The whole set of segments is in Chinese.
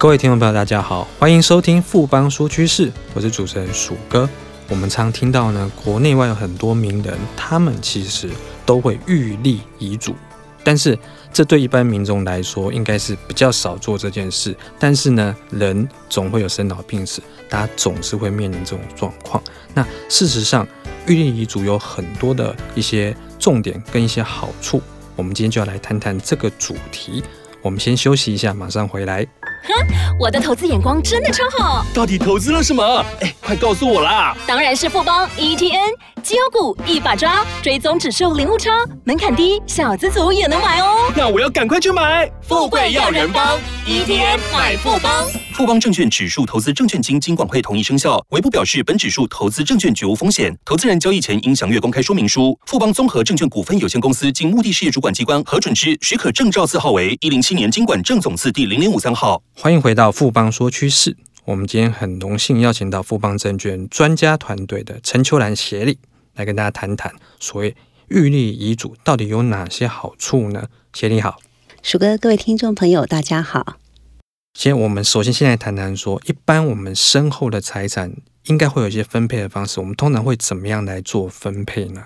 各位听众朋友，大家好，欢迎收听富邦说趋势，我是主持人鼠哥。我们常听到呢，国内外有很多名人，他们其实都会预立遗嘱，但是这对一般民众来说，应该是比较少做这件事。但是呢，人总会有生老病死，大家总是会面临这种状况。那事实上，预立遗嘱有很多的一些重点跟一些好处，我们今天就要来谈谈这个主题。我们先休息一下，马上回来。哼，我的投资眼光真的超好。到底投资了什么？哎，快告诉我啦！当然是富邦 ETN 绩优股一把抓，追踪指数零误差，门槛低，小资族也能买哦。那我要赶快去买。富贵要人帮，ETN 买富邦。富邦证券指数投资证券经金管会同意生效，唯不表示本指数投资证券绝无风险。投资人交易前应详阅公开说明书。富邦综合证券股份有限公司经目的事业主管机关核准之许可证照字号为一零七年经管证总字第零零五三号。欢迎回到富邦说趋势。我们今天很荣幸邀请到富邦证券专家团队的陈秋兰协理来跟大家谈谈所谓预立遗嘱到底有哪些好处呢？协理好，鼠哥，各位听众朋友，大家好。先，我们首先先来谈谈说，一般我们身后的财产应该会有一些分配的方式，我们通常会怎么样来做分配呢？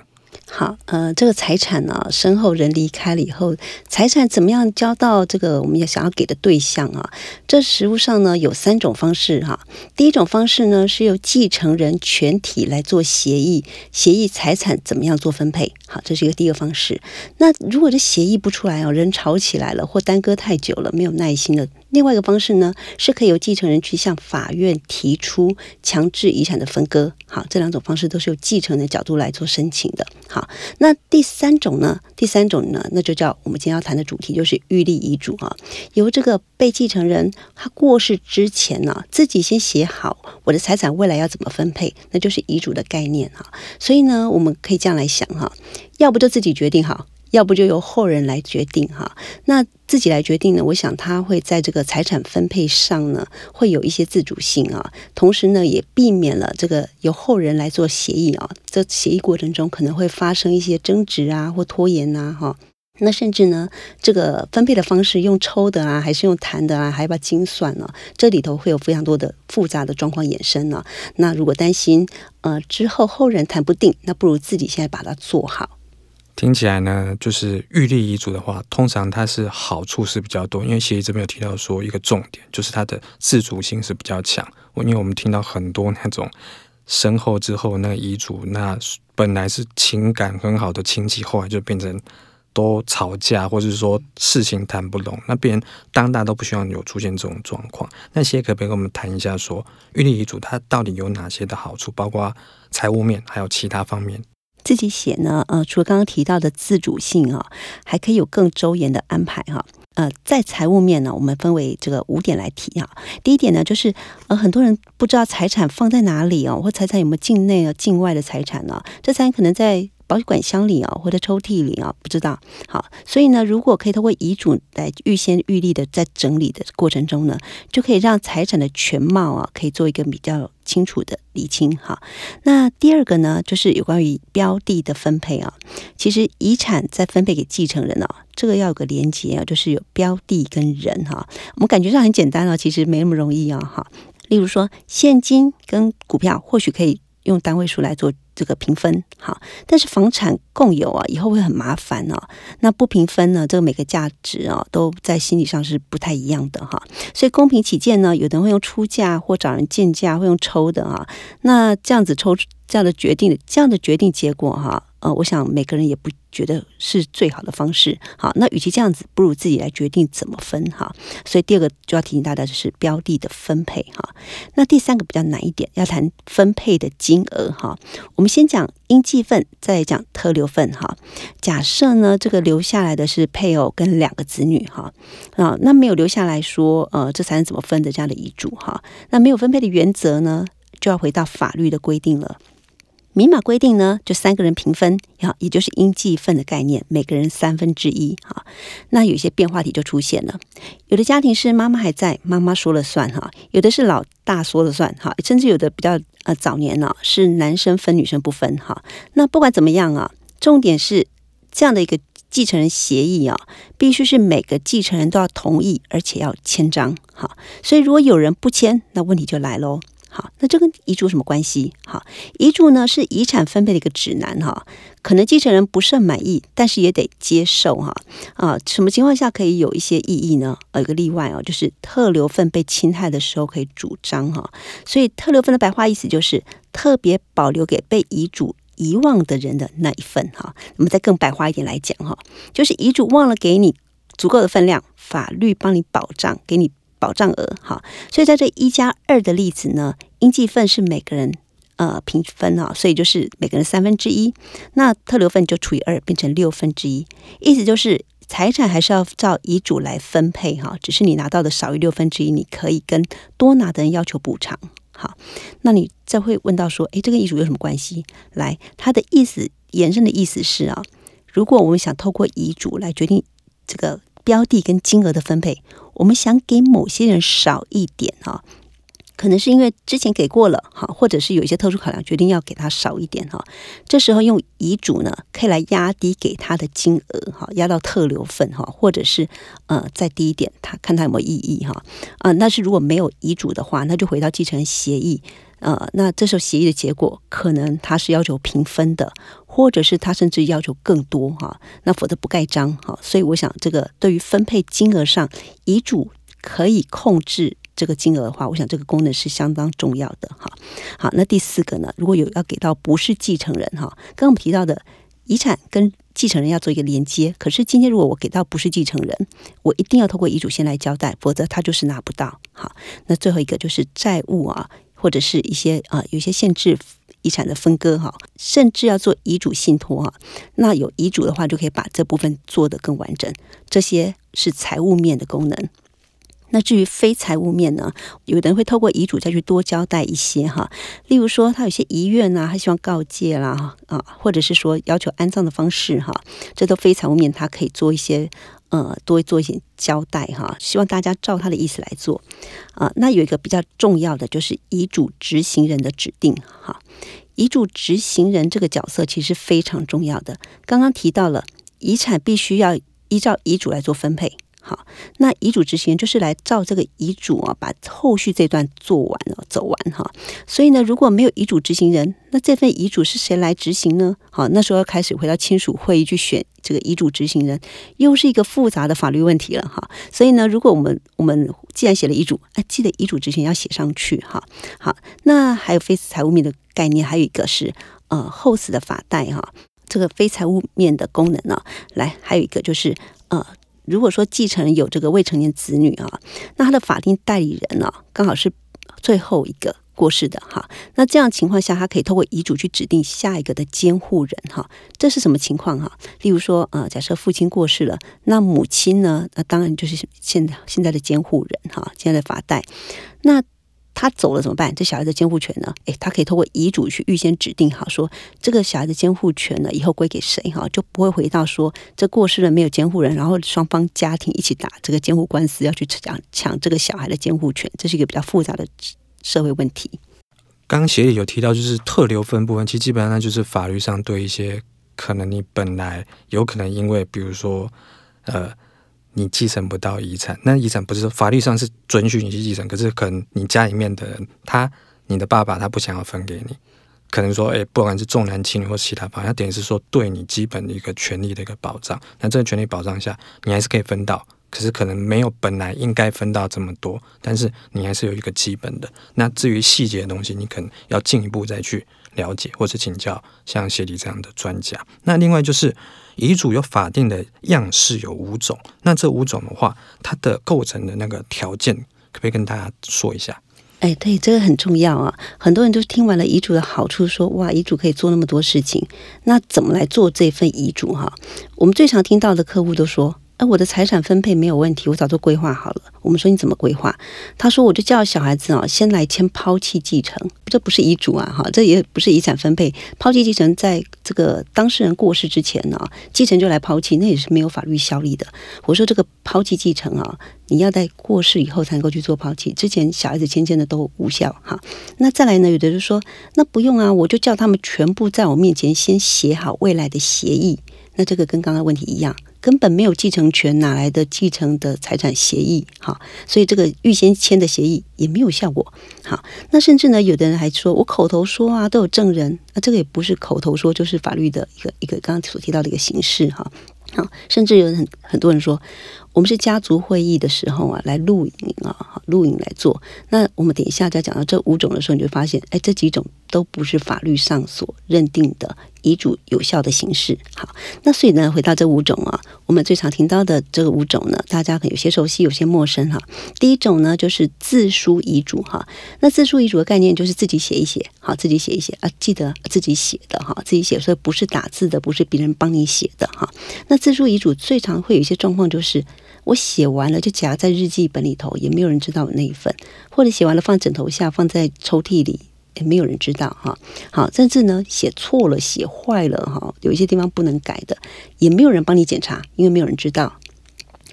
好，呃，这个财产呢，身后人离开了以后，财产怎么样交到这个我们要想要给的对象啊？这实务上呢有三种方式哈。第一种方式呢是由继承人全体来做协议，协议财产怎么样做分配。好，这是一个第一个方式。那如果这协议不出来哦，人吵起来了或耽搁太久了，没有耐心的。另外一个方式呢，是可以由继承人去向法院提出强制遗产的分割。好，这两种方式都是由继承人的角度来做申请的。好，那第三种呢？第三种呢，那就叫我们今天要谈的主题，就是预立遗嘱啊。由这个被继承人他过世之前呢，自己先写好我的财产未来要怎么分配，那就是遗嘱的概念哈。所以呢，我们可以这样来想哈，要不就自己决定好。要不就由后人来决定哈，那自己来决定呢？我想他会在这个财产分配上呢，会有一些自主性啊，同时呢，也避免了这个由后人来做协议啊。这协议过程中可能会发生一些争执啊，或拖延呐，哈。那甚至呢，这个分配的方式用抽的啊，还是用谈的啊，还要不要精算呢？这里头会有非常多的复杂的状况衍生呢。那如果担心呃之后后人谈不定，那不如自己现在把它做好。听起来呢，就是预立遗嘱的话，通常它是好处是比较多，因为协议这边有提到说一个重点，就是它的自主性是比较强。因为我们听到很多那种身后之后那个遗嘱，那本来是情感很好的亲戚，后来就变成都吵架，或者是说事情谈不拢，那别人当大都不希望有出现这种状况。那协理可不可以跟我们谈一下，说预立遗嘱它到底有哪些的好处，包括财务面，还有其他方面？自己写呢，呃，除了刚刚提到的自主性啊，还可以有更周延的安排哈。呃，在财务面呢，我们分为这个五点来提哈。第一点呢，就是呃，很多人不知道财产放在哪里哦，或财产有没有境内啊、境外的财产呢？这财产可能在。保险管箱里啊，或者抽屉里啊，不知道。好，所以呢，如果可以通过遗嘱来预先预立的，在整理的过程中呢，就可以让财产的全貌啊，可以做一个比较清楚的理清。哈，那第二个呢，就是有关于标的的分配啊。其实遗产在分配给继承人啊，这个要有个连接啊，就是有标的跟人哈。我们感觉上很简单啊，其实没那么容易啊。哈，例如说现金跟股票，或许可以用单位数来做。这个平分好，但是房产共有啊，以后会很麻烦哦。那不平分呢，这个每个价值啊，都在心理上是不太一样的哈。所以公平起见呢，有的人会用出价或找人见价，会用抽的哈。那这样子抽这样的决定，这样的决定结果哈。呃，我想每个人也不觉得是最好的方式。好，那与其这样子，不如自己来决定怎么分哈。所以第二个就要提醒大家，就是标的的分配哈。那第三个比较难一点，要谈分配的金额哈。我们先讲应计份，再讲特留份哈。假设呢，这个留下来的是配偶跟两个子女哈啊，那没有留下来说呃，这才能怎么分的这样的遗嘱哈。那没有分配的原则呢，就要回到法律的规定了。明码规定呢，就三个人平分，好，也就是应继份的概念，每个人三分之一，哈。那有些变化题就出现了，有的家庭是妈妈还在，妈妈说了算，哈；有的是老大说了算，哈；甚至有的比较呃早年呢，是男生分，女生不分，哈。那不管怎么样啊，重点是这样的一个继承人协议啊，必须是每个继承人都要同意，而且要签章。好，所以如果有人不签，那问题就来喽。好，那这跟遗嘱什么关系？好，遗嘱呢是遗产分配的一个指南哈，可能继承人不甚满意，但是也得接受哈。啊，什么情况下可以有一些异议呢？呃，有个例外哦，就是特留份被侵害的时候可以主张哈。所以特留份的白话意思就是特别保留给被遗嘱遗忘的人的那一份哈。那么再更白话一点来讲哈，就是遗嘱忘了给你足够的分量，法律帮你保障，给你。保障额哈，所以在这一加二的例子呢，应计份是每个人呃平分啊，所以就是每个人三分之一，那特留份就除以二，变成六分之一，意思就是财产还是要照遗嘱来分配哈，只是你拿到的少于六分之一，你可以跟多拿的人要求补偿。好，那你再会问到说，诶，这跟遗嘱有什么关系？来，他的意思延伸的意思是啊，如果我们想透过遗嘱来决定这个。标的跟金额的分配，我们想给某些人少一点哈，可能是因为之前给过了哈，或者是有一些特殊考量，决定要给他少一点哈。这时候用遗嘱呢，可以来压低给他的金额哈，压到特留份哈，或者是呃再低一点，他看他有没有异议哈啊。那是如果没有遗嘱的话，那就回到继承协议。呃，那这时候协议的结果可能他是要求平分的，或者是他甚至要求更多哈，那否则不盖章哈。所以我想，这个对于分配金额上，遗嘱可以控制这个金额的话，我想这个功能是相当重要的哈。好，那第四个呢，如果有要给到不是继承人哈，刚刚我们提到的遗产跟继承人要做一个连接，可是今天如果我给到不是继承人，我一定要透过遗嘱先来交代，否则他就是拿不到。好，那最后一个就是债务啊。或者是一些啊、有一些限制遗产的分割哈，甚至要做遗嘱信托哈。那有遗嘱的话，就可以把这部分做得更完整。这些是财务面的功能。那至于非财务面呢，有的人会透过遗嘱再去多交代一些哈。例如说，他有些遗愿啊，他希望告诫啦啊，或者是说要求安葬的方式哈，这都非财务面，他可以做一些。呃，多做一些交代哈，希望大家照他的意思来做啊。那有一个比较重要的就是遗嘱执行人的指定哈。遗嘱执行人这个角色其实非常重要的。刚刚提到了遗产必须要依照遗嘱来做分配。好，那遗嘱执行人就是来照这个遗嘱啊，把后续这段做完了，走完哈。所以呢，如果没有遗嘱执行人，那这份遗嘱是谁来执行呢？好，那时候要开始回到亲属会议去选这个遗嘱执行人，又是一个复杂的法律问题了哈。所以呢，如果我们我们既然写了遗嘱，哎，记得遗嘱执行要写上去哈。好，那还有非财务面的概念，还有一个是呃后死的法代哈，这个非财务面的功能呢，来还有一个就是呃。如果说继承人有这个未成年子女啊，那他的法定代理人呢、啊，刚好是最后一个过世的哈，那这样情况下，他可以透过遗嘱去指定下一个的监护人哈。这是什么情况哈？例如说，呃，假设父亲过世了，那母亲呢，那当然就是现在现在的监护人哈，现在的法代那。他走了怎么办？这小孩的监护权呢？诶，他可以透过遗嘱去预先指定好，说这个小孩的监护权呢，以后归给谁哈，就不会回到说这过世了没有监护人，然后双方家庭一起打这个监护官司，要去抢抢这个小孩的监护权，这是一个比较复杂的社会问题。刚刚协议有提到，就是特留分部分，其实基本上就是法律上对一些可能你本来有可能因为比如说呃。你继承不到遗产，那遗产不是法律上是准许你去继承，可是可能你家里面的人，他你的爸爸他不想要分给你，可能说，诶，不管是重男轻女或其他方面，他等于是说对你基本的一个权利的一个保障。那这个权利保障下，你还是可以分到，可是可能没有本来应该分到这么多，但是你还是有一个基本的。那至于细节的东西，你可能要进一步再去了解，或是请教像谢迪这样的专家。那另外就是。遗嘱有法定的样式有五种，那这五种的话，它的构成的那个条件，可不可以跟大家说一下？哎，对，这个很重要啊！很多人都听完了遗嘱的好处，说哇，遗嘱可以做那么多事情，那怎么来做这份遗嘱？哈，我们最常听到的客户都说。那我的财产分配没有问题，我早就规划好了。我们说你怎么规划？他说我就叫小孩子啊，先来签抛弃继承，这不是遗嘱啊，哈，这也不是遗产分配。抛弃继承在这个当事人过世之前呢，继承就来抛弃，那也是没有法律效力的。我说这个抛弃继承啊，你要在过世以后才能够去做抛弃，之前小孩子签签的都无效哈。那再来呢，有的人说那不用啊，我就叫他们全部在我面前先写好未来的协议。那这个跟刚刚问题一样，根本没有继承权，哪来的继承的财产协议？哈，所以这个预先签的协议也没有效果。好，那甚至呢，有的人还说我口头说啊，都有证人，那这个也不是口头说，就是法律的一个一个刚刚所提到的一个形式哈。好，甚至有很很多人说，我们是家族会议的时候啊，来录影啊，录影来做。那我们等一下再讲到这五种的时候，你就发现，哎，这几种都不是法律上所认定的遗嘱有效的形式。好，那所以呢，回到这五种啊，我们最常听到的这个五种呢，大家可能有些熟悉，有些陌生哈。第一种呢，就是自书遗嘱哈。那自书遗嘱的概念就是自己写一写，好，自己写一写啊，记得自己写的哈，自己写，所以不是打字的，不是别人帮你写的哈。那自书遗嘱最常会有一些状况，就是我写完了就夹在日记本里头，也没有人知道我那一份，或者写完了放枕头下，放在抽屉里。也没有人知道哈，好，甚至呢写错了、写坏了哈，有一些地方不能改的，也没有人帮你检查，因为没有人知道。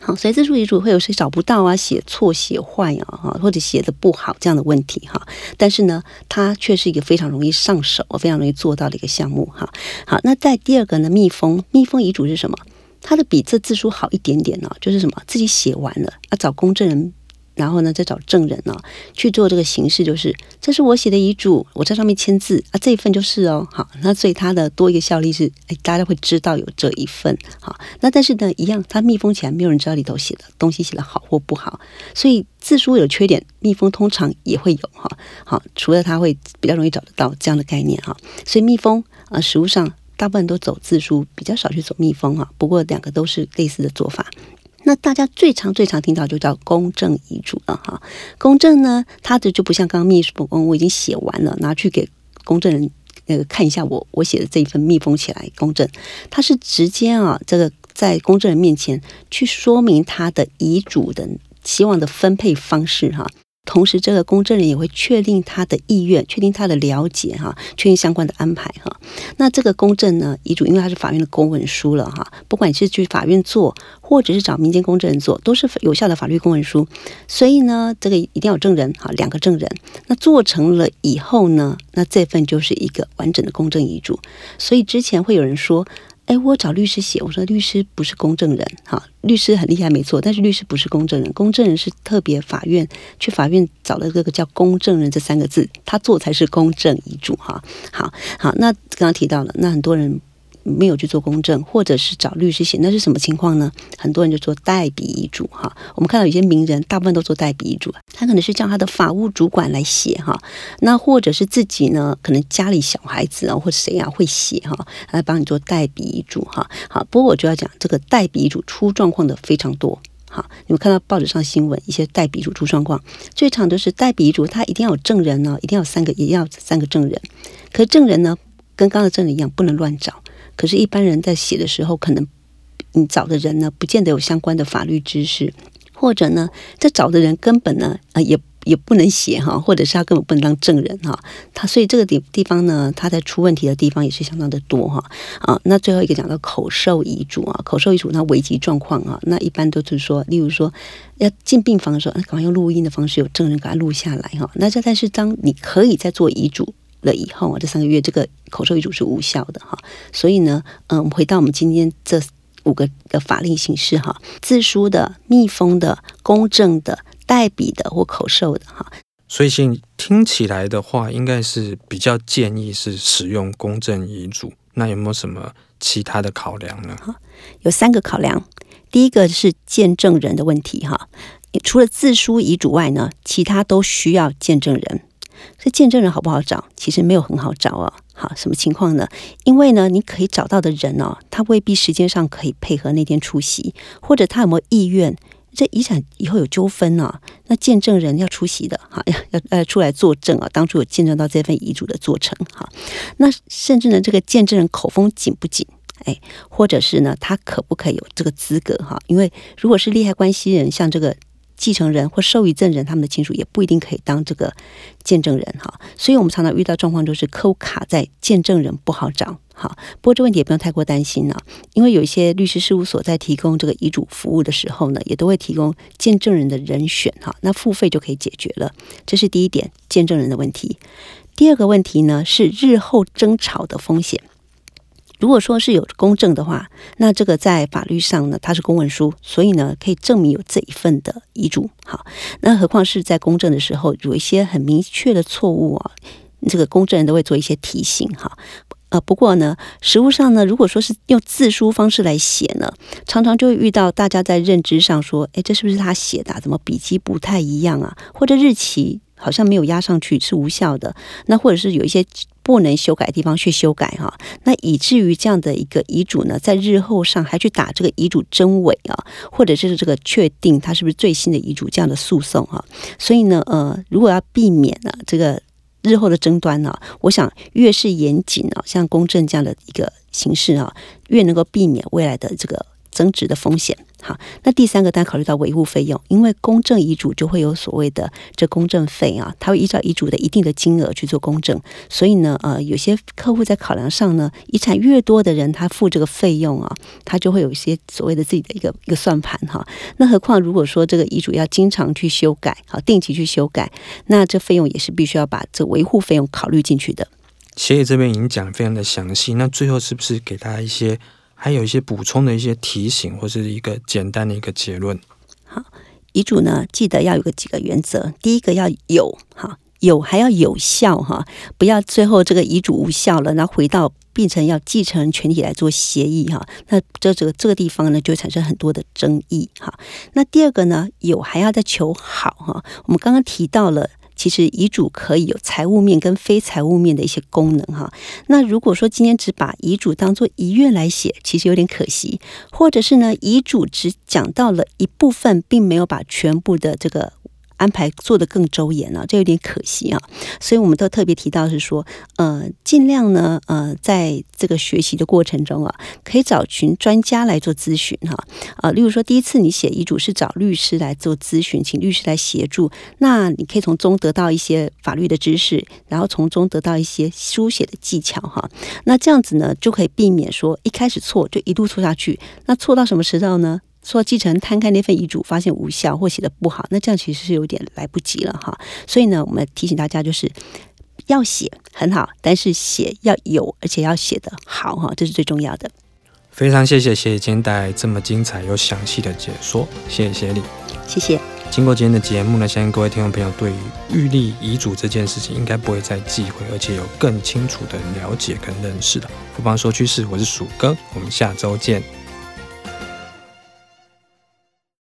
好，所以自书遗嘱会有谁找不到啊、写错、写坏啊，哈，或者写的不好这样的问题哈。但是呢，它却是一个非常容易上手、非常容易做到的一个项目哈。好，那在第二个呢，密封密封遗嘱是什么？它的比这自书好一点点呢，就是什么？自己写完了啊，找公证人。然后呢，再找证人呢、去做这个形式，就是这是我写的遗嘱，我在上面签字啊，这一份就是哦，好，那所以它的多一个效力是，哎，大家会知道有这一份，好，那但是呢，一样，它密封起来，没有人知道里头写的东西写的好或不好，所以自书有缺点，密封通常也会有哈，好，除了它会比较容易找得到这样的概念哈，所以密封啊，实物上大部分都走自书，比较少去走密封哈，不过两个都是类似的做法。那大家最常最常听到就叫公证遗嘱了哈，公证呢，它的就不像刚刚秘书，我已经写完了，拿去给公证人那个看一下我，我我写的这一份密封起来公证，它是直接啊，这个在公证人面前去说明他的遗嘱的希望的分配方式哈。同时，这个公证人也会确定他的意愿，确定他的了解哈，确定相关的安排哈。那这个公证呢，遗嘱因为它是法院的公文书了哈，不管你是去法院做，或者是找民间公证人做，都是有效的法律公文书。所以呢，这个一定要有证人哈，两个证人。那做成了以后呢，那这份就是一个完整的公证遗嘱。所以之前会有人说。哎，我找律师写，我说律师不是公证人，哈，律师很厉害没错，但是律师不是公证人，公证人是特别法院去法院找了这个叫公证人这三个字，他做才是公证遗嘱，哈，好好，那刚刚提到了，那很多人。没有去做公证，或者是找律师写，那是什么情况呢？很多人就做代笔遗嘱哈。我们看到有些名人，大部分都做代笔遗嘱，他可能是叫他的法务主管来写哈，那或者是自己呢，可能家里小孩子啊或谁啊会写哈，来帮你做代笔遗嘱哈。好，不过我就要讲这个代笔遗嘱出状况的非常多。好，你们看到报纸上新闻，一些代笔遗嘱出状况，最常的是代笔遗嘱，他一定要有证人呢，一定要有三个，也要三个证人。可是证人呢，跟刚刚证人一样，不能乱找。可是，一般人在写的时候，可能你找的人呢，不见得有相关的法律知识，或者呢，这找的人根本呢，呃，也也不能写哈，或者是他根本不能当证人哈，他所以这个地地方呢，他在出问题的地方也是相当的多哈啊。那最后一个讲到口授遗嘱啊，口授遗嘱那危急状况啊，那一般都是说，例如说要进病房的时候，那赶快用录音的方式，有证人给他录下来哈。那这但是当你可以再做遗嘱。了以后啊，这三个月这个口授遗嘱是无效的哈，所以呢，嗯，我们回到我们今天这五个的法令形式哈，自书的、密封的、公证的、代笔的或口授的哈。所以，现听起来的话，应该是比较建议是使用公证遗嘱。那有没有什么其他的考量呢？哈有三个考量，第一个是见证人的问题哈，除了自书遗嘱外呢，其他都需要见证人。这见证人好不好找？其实没有很好找哦。好，什么情况呢？因为呢，你可以找到的人哦，他未必时间上可以配合那天出席，或者他有没有意愿？这遗产以后有纠纷呢、那见证人要出席的，哈，要要呃出来作证啊，当初有见证到这份遗嘱的做成，哈。那甚至呢，这个见证人口风紧不紧？哎，或者是呢，他可不可以有这个资格？哈，因为如果是利害关系人，像这个。继承人或受益赠人，他们的亲属也不一定可以当这个见证人哈，所以我们常常遇到状况就是客户卡在见证人不好找哈。不过这问题也不用太过担心了，因为有一些律师事务所在提供这个遗嘱服务的时候呢，也都会提供见证人的人选哈，那付费就可以解决了。这是第一点，见证人的问题。第二个问题呢是日后争吵的风险。如果说是有公证的话，那这个在法律上呢，它是公文书，所以呢可以证明有这一份的遗嘱。好，那何况是在公证的时候，有一些很明确的错误啊，这个公证人都会做一些提醒哈。呃，不过呢，实务上呢，如果说是用字书方式来写呢，常常就会遇到大家在认知上说，哎，这是不是他写的啊？怎么笔迹不太一样啊？或者日期好像没有压上去，是无效的。那或者是有一些。不能修改的地方去修改哈，那以至于这样的一个遗嘱呢，在日后上还去打这个遗嘱真伪啊，或者是这个确定它是不是最新的遗嘱这样的诉讼哈，所以呢，呃，如果要避免呢这个日后的争端呢，我想越是严谨啊，像公证这样的一个形式啊，越能够避免未来的这个增值的风险。好，那第三个，大家考虑到维护费用，因为公证遗嘱就会有所谓的这公证费啊，它会依照遗嘱的一定的金额去做公证，所以呢，呃，有些客户在考量上呢，遗产越多的人，他付这个费用啊，他就会有一些所谓的自己的一个一个算盘哈。那何况如果说这个遗嘱要经常去修改，好，定期去修改，那这费用也是必须要把这维护费用考虑进去的。协理这边已经讲得非常的详细，那最后是不是给大家一些？还有一些补充的一些提醒，或是一个简单的一个结论。好，遗嘱呢，记得要有个几个原则。第一个要有哈，有还要有效哈，不要最后这个遗嘱无效了，然后回到变成要继承人全体来做协议哈，那这这这个地方呢，就会产生很多的争议哈。那第二个呢，有还要再求好哈。我们刚刚提到了。其实遗嘱可以有财务面跟非财务面的一些功能哈。那如果说今天只把遗嘱当做遗愿来写，其实有点可惜；或者是呢，遗嘱只讲到了一部分，并没有把全部的这个。安排做得更周延了，这有点可惜啊，所以我们都特别提到是说，呃，尽量呢，呃，在这个学习的过程中啊，可以找群专家来做咨询哈，啊，例如说第一次你写遗嘱是找律师来做咨询，请律师来协助，那你可以从中得到一些法律的知识，然后从中得到一些书写的技巧哈，那这样子呢，就可以避免说一开始错就一路错下去，那错到什么时候呢？说继承人摊开那份遗嘱，发现无效或写的不好，那这样其实是有点来不及了哈。所以呢，我们提醒大家就是要写很好，但是写要有，而且要写得好哈，这是最重要的。非常谢谢协理今天带来这么精彩又详细的解说，谢谢协理，谢谢。经过今天的节目呢，相信各位听众朋友对于预立遗嘱这件事情应该不会再忌讳，而且有更清楚的了解跟认识了。不妨说趋势，我是鼠哥，我们下周见。